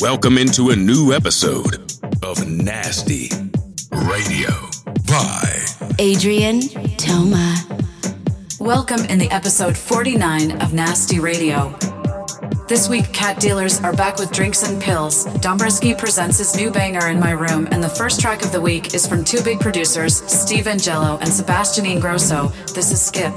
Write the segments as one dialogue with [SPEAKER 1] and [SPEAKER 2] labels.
[SPEAKER 1] Welcome into a new episode of Nasty Radio by
[SPEAKER 2] Adrien Toma.
[SPEAKER 3] Welcome in the episode 49 of Nasty Radio. This week, Cat Dealers are back with drinks and pills. Dombresky presents his new banger in my room, and the first track of the week is from two big producers, Steve Angello and Sebastian Ingrosso. This is Skip.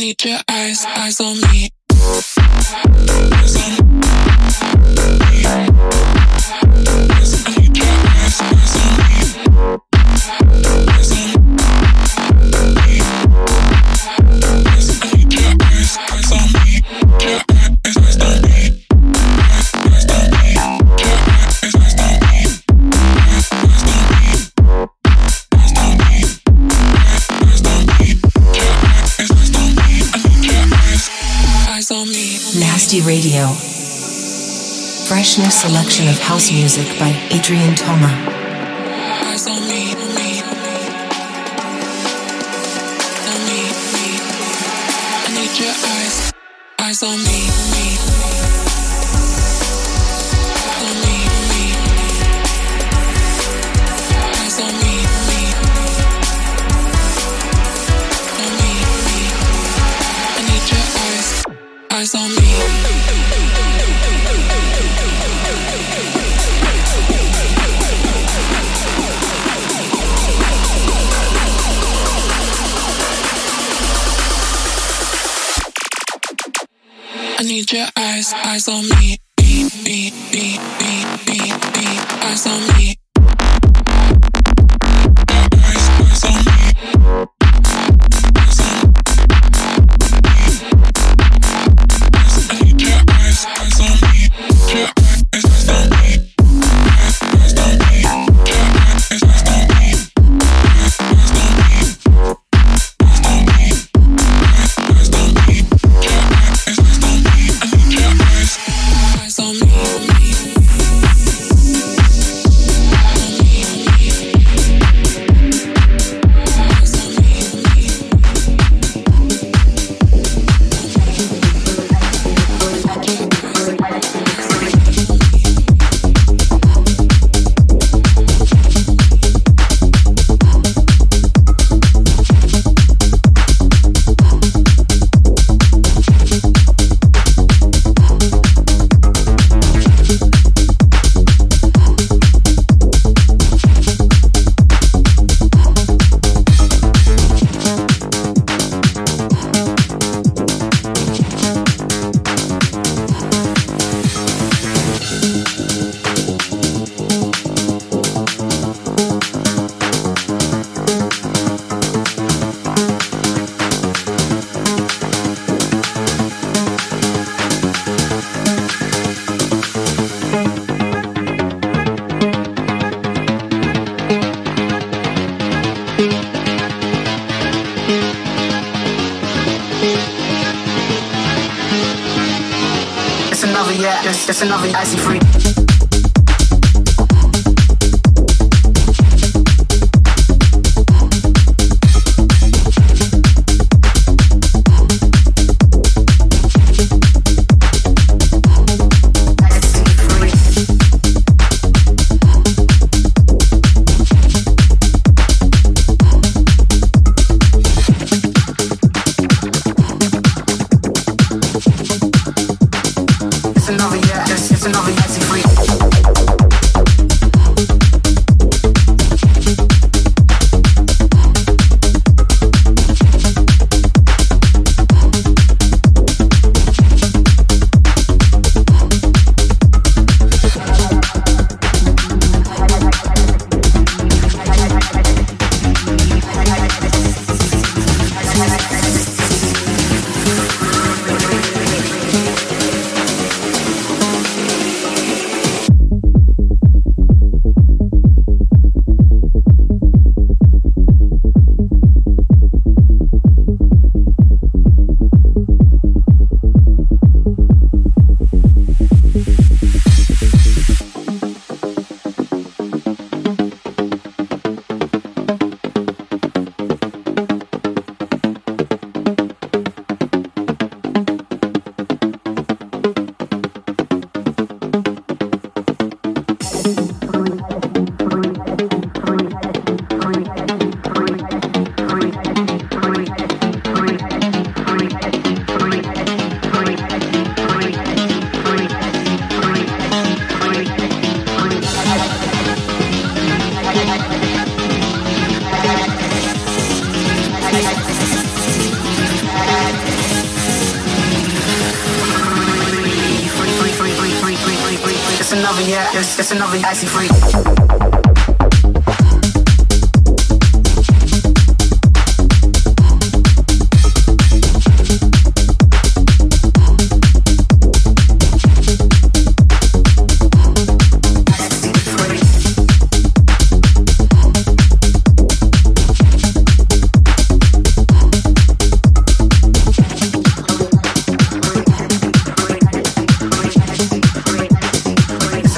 [SPEAKER 4] need your eyes, eyes on me. Eyes on me. HD Radio. Fresh new selection of house music by Adrien Toma. eyes on me eyes on me.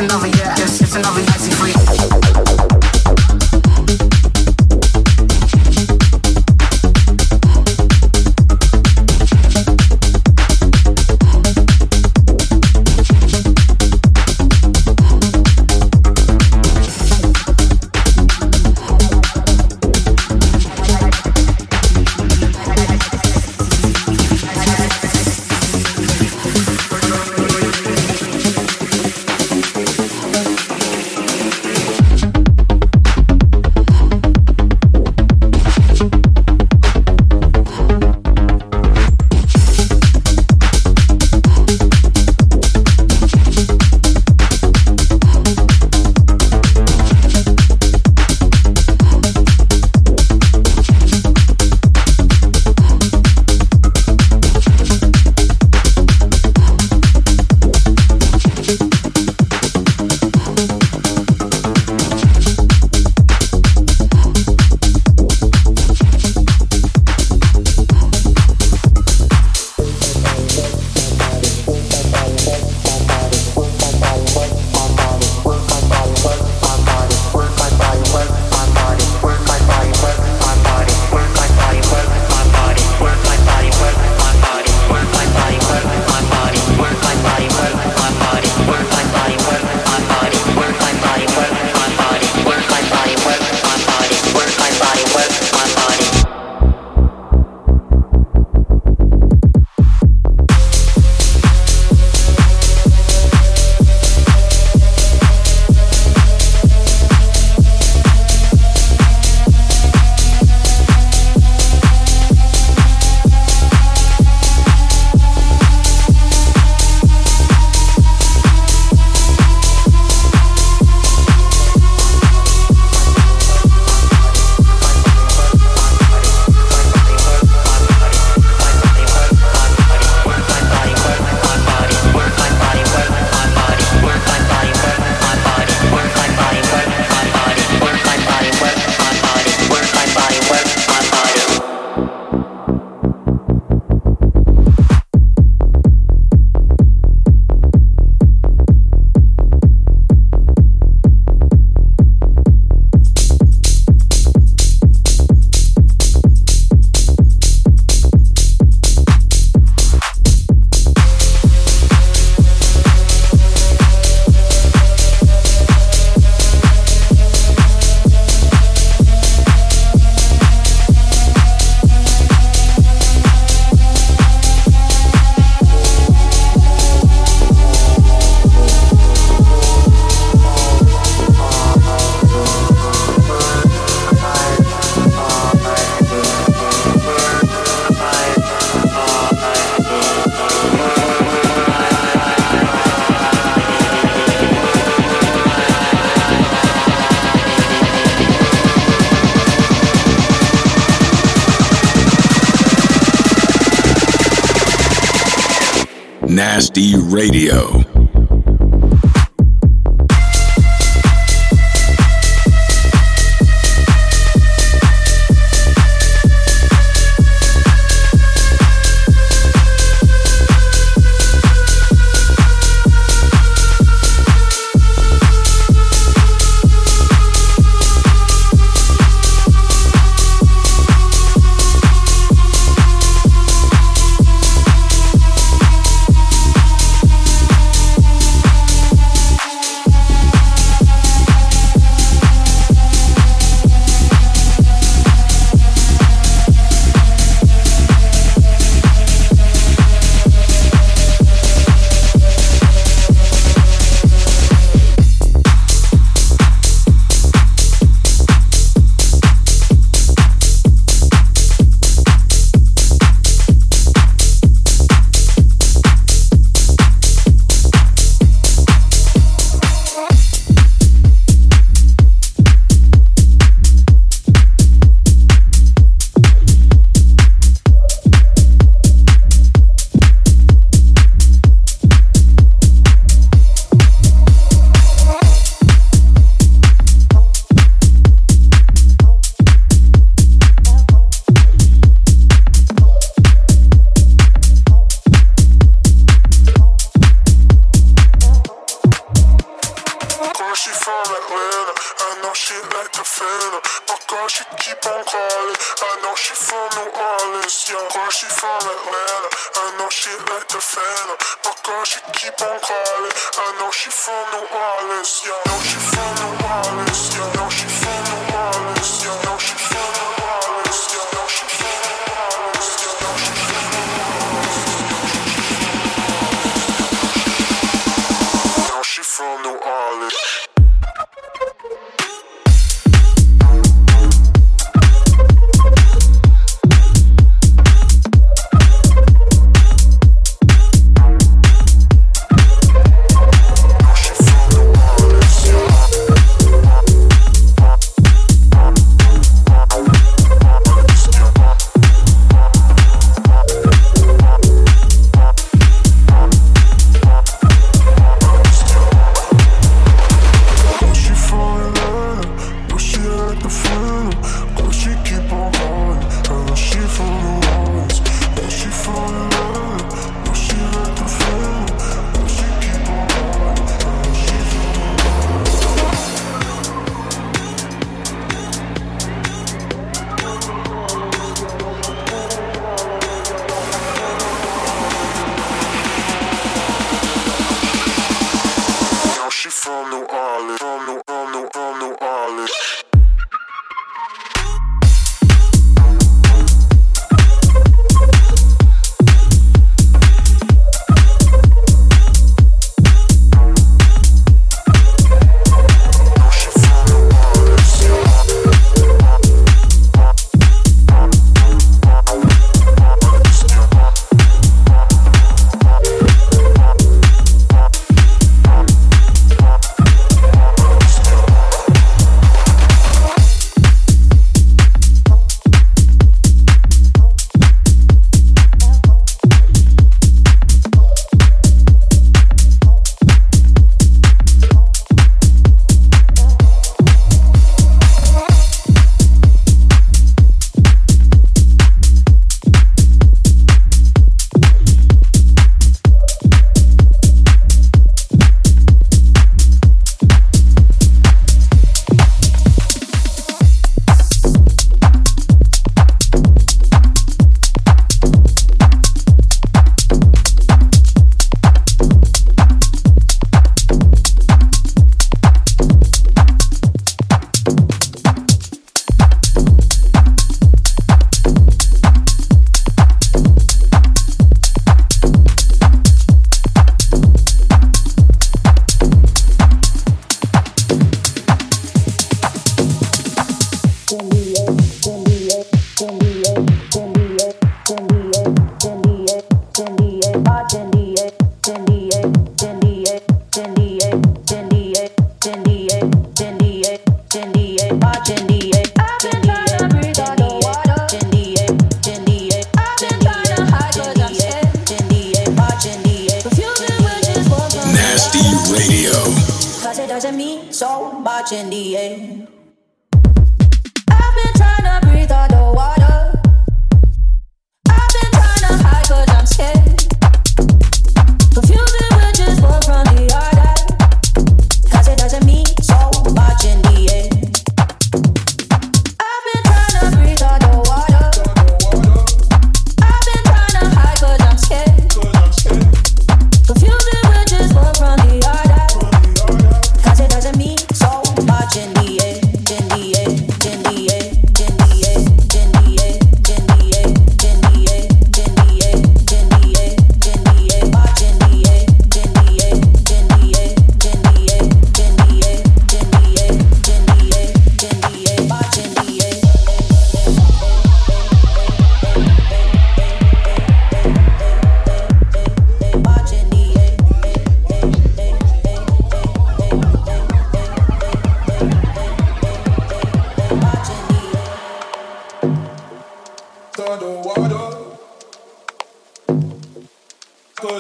[SPEAKER 5] another year.
[SPEAKER 1] Nasty Radio.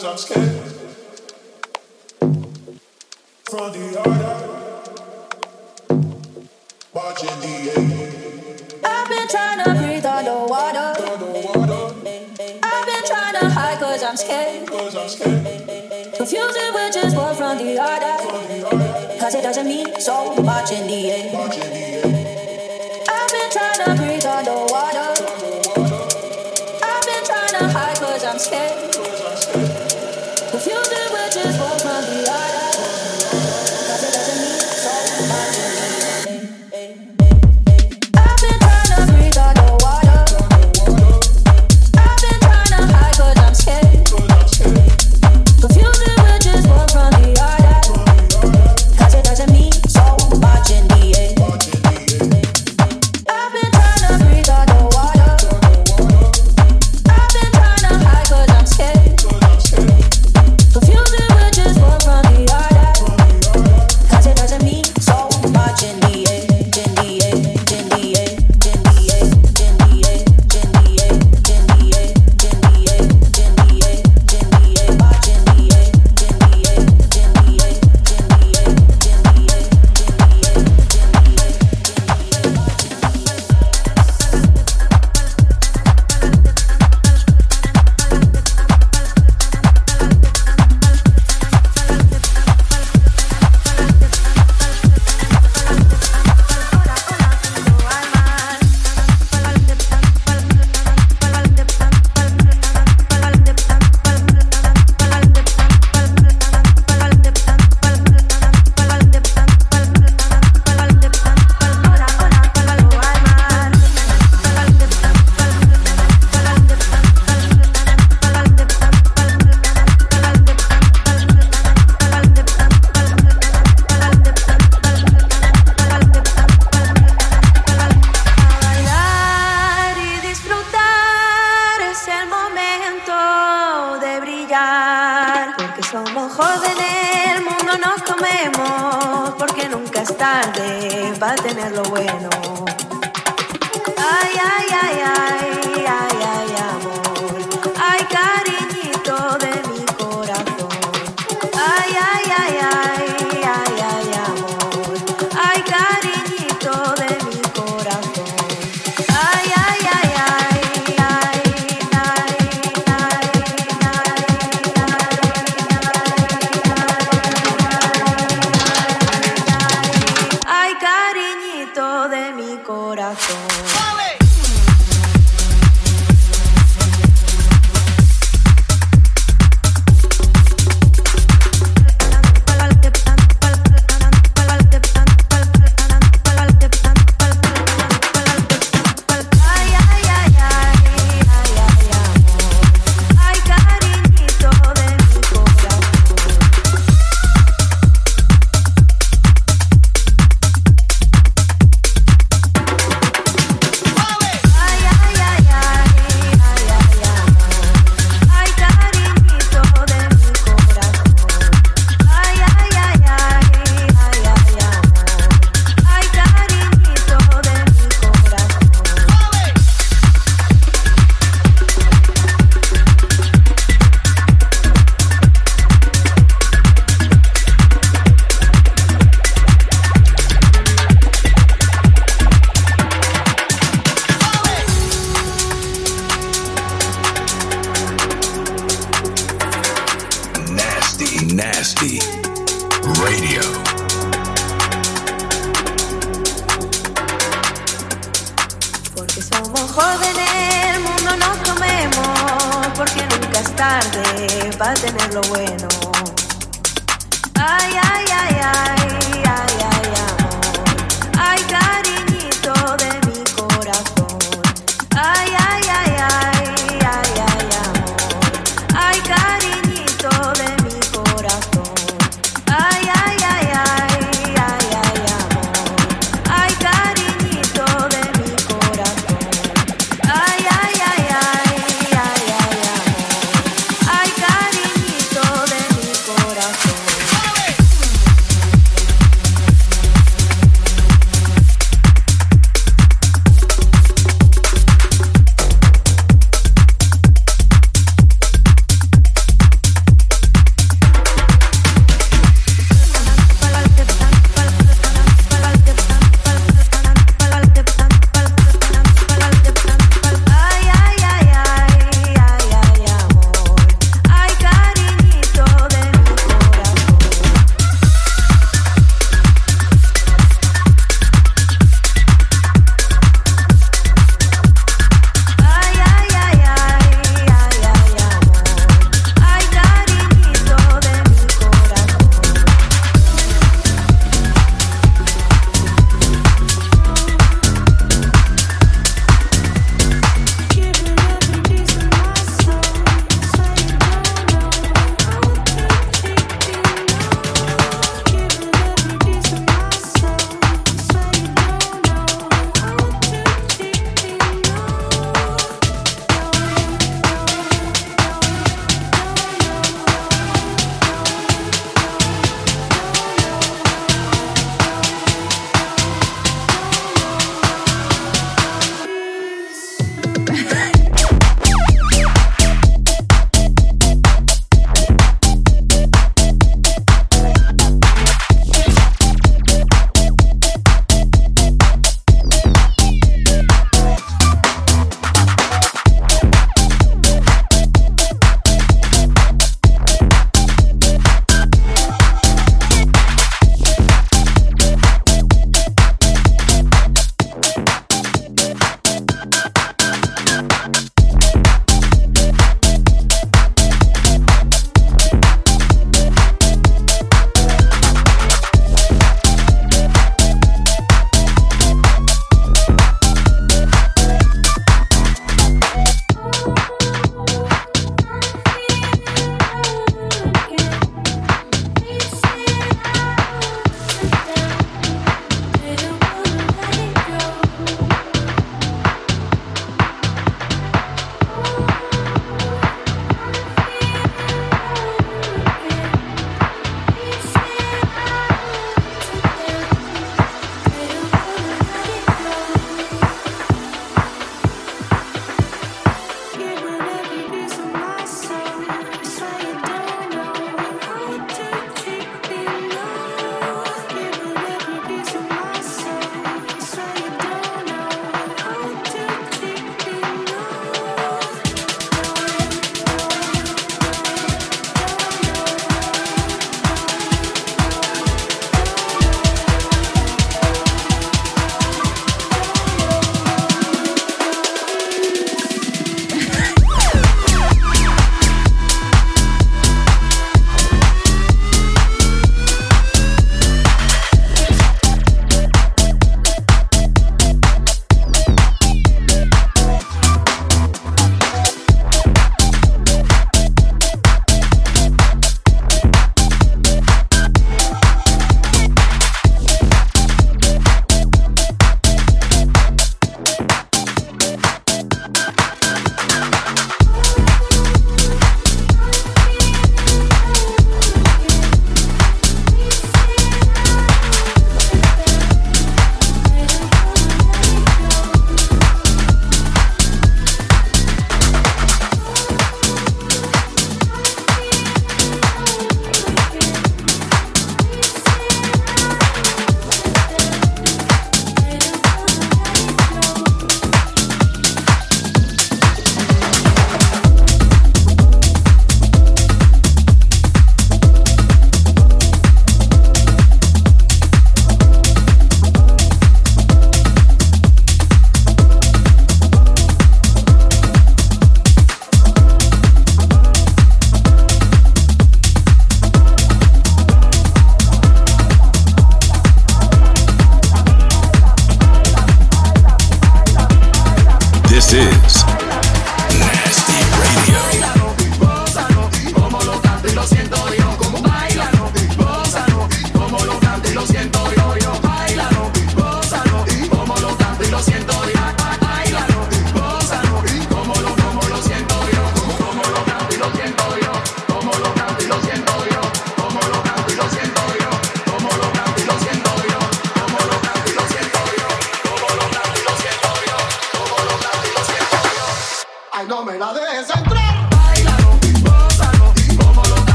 [SPEAKER 6] Cause I'm scared from the other.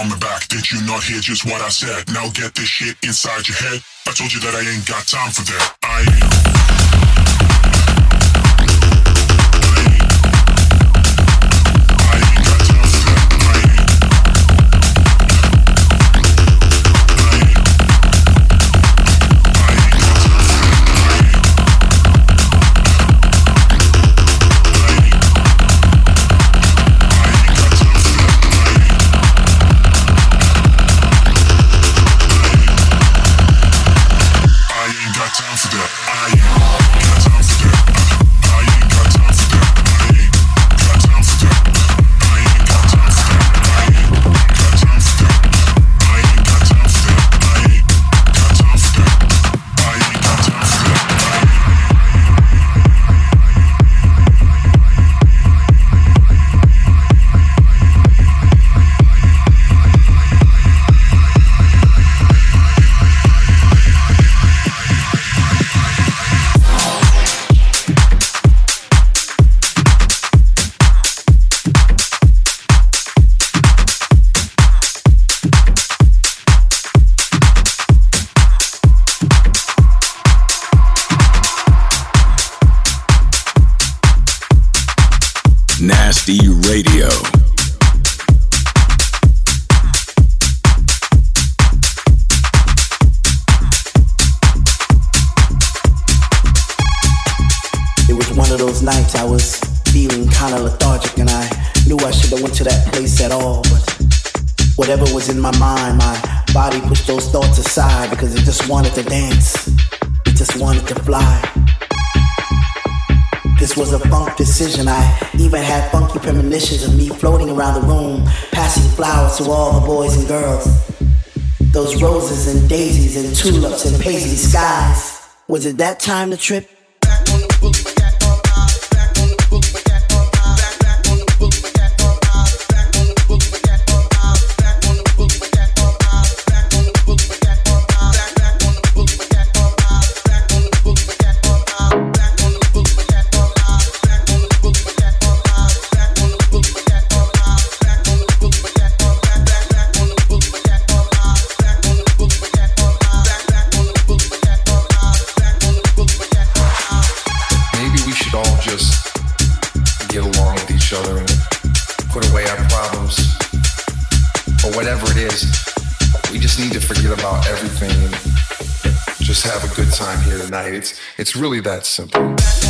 [SPEAKER 6] from the
[SPEAKER 7] back. Did you not hear just what I said? Now get this shit inside your head. I told you that I ain't got time for that. I ain't.
[SPEAKER 8] Whatever was in my mind, my body pushed those thoughts aside because it just wanted to dance. It just wanted to fly. This was a funk decision. I even had funky premonitions of me floating around the room, passing flowers to all the boys and girls. Those roses and daisies and tulips and paisley skies. Was it that time to trip?
[SPEAKER 9] It's really that simple.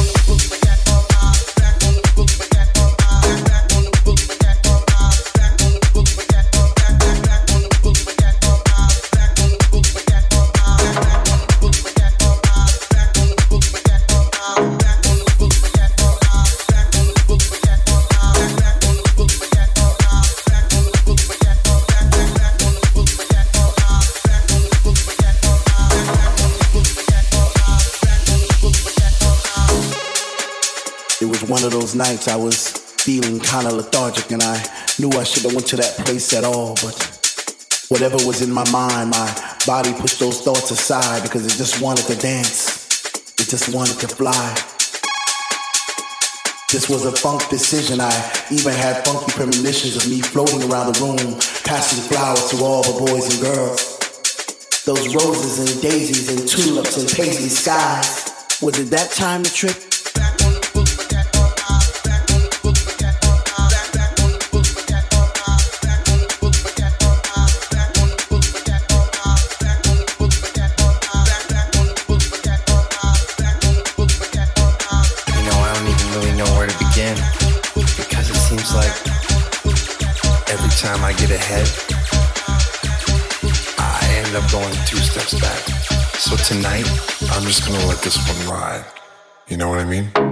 [SPEAKER 9] I was feeling kind of lethargic and I knew I shouldn't have went to that place at all, but whatever was in my mind, my body pushed those thoughts aside because it just wanted to dance. It just wanted to fly. This was a funk decision. I even had funky premonitions of me floating around the room, passing flowers to all the boys and girls. Those roses and daisies and tulips and paisley skies. Was it that time to trip?
[SPEAKER 10] Time ahead, I end up going two steps back. So tonight, I'm just gonna let this one ride. You know what I mean?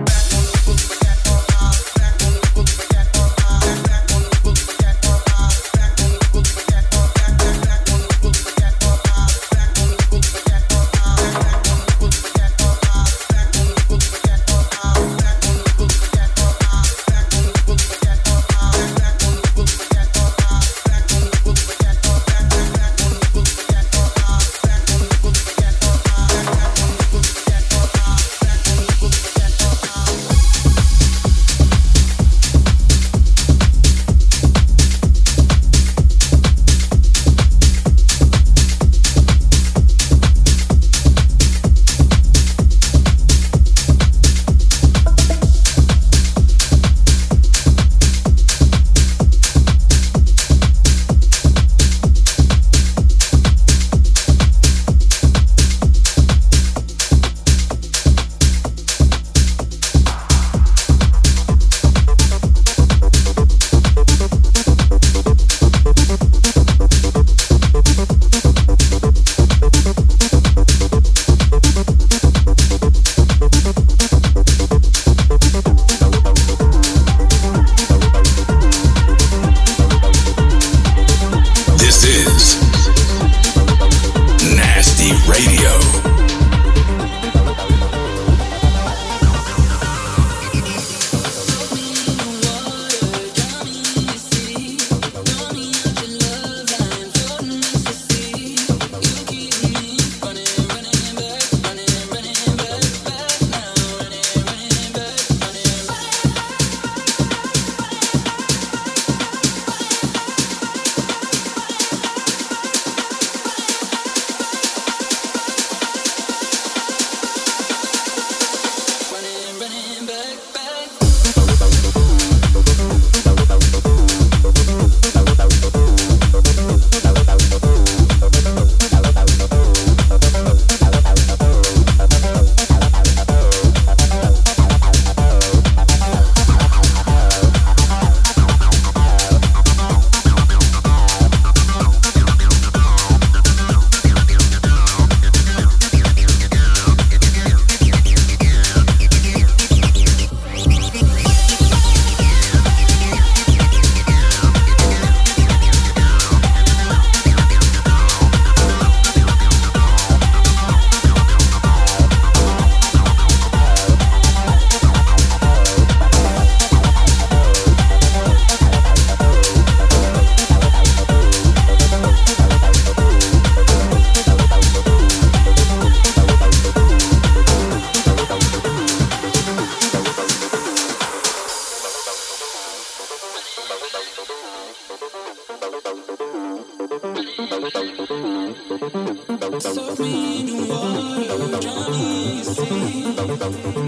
[SPEAKER 11] So me water, drown.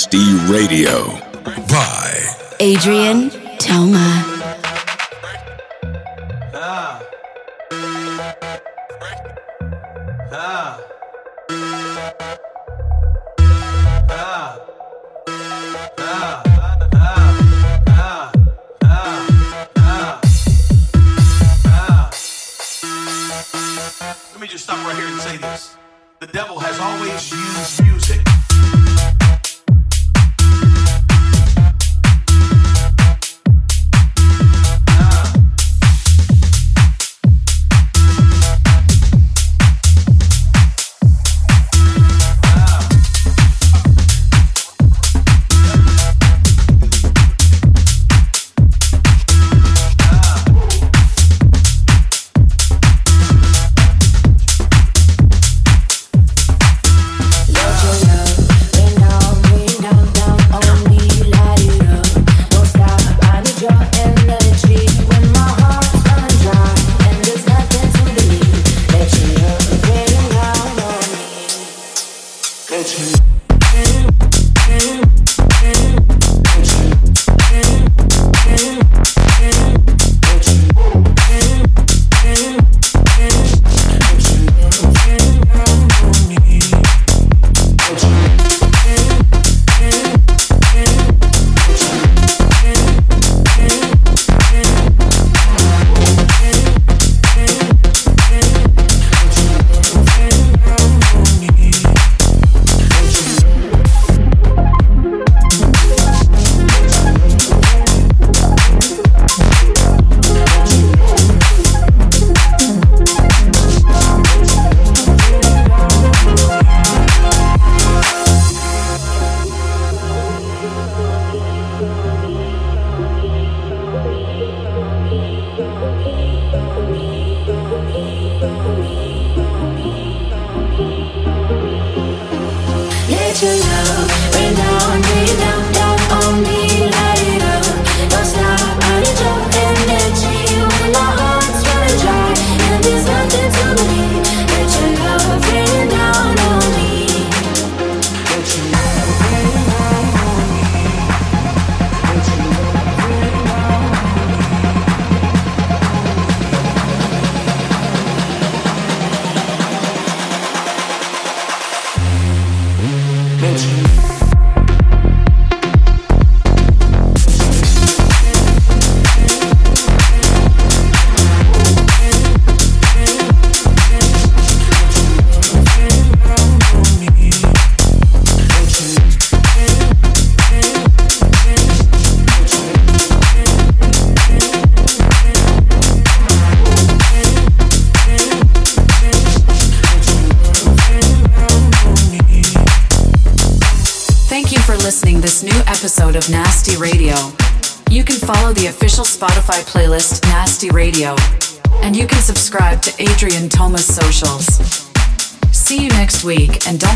[SPEAKER 1] Nasty Radio by
[SPEAKER 2] Adrien Toma.
[SPEAKER 11] Ah. Ah. Ah. Ah. Let me just stop right here and say this. The devil has always used music.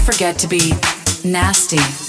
[SPEAKER 3] Forget to be nasty.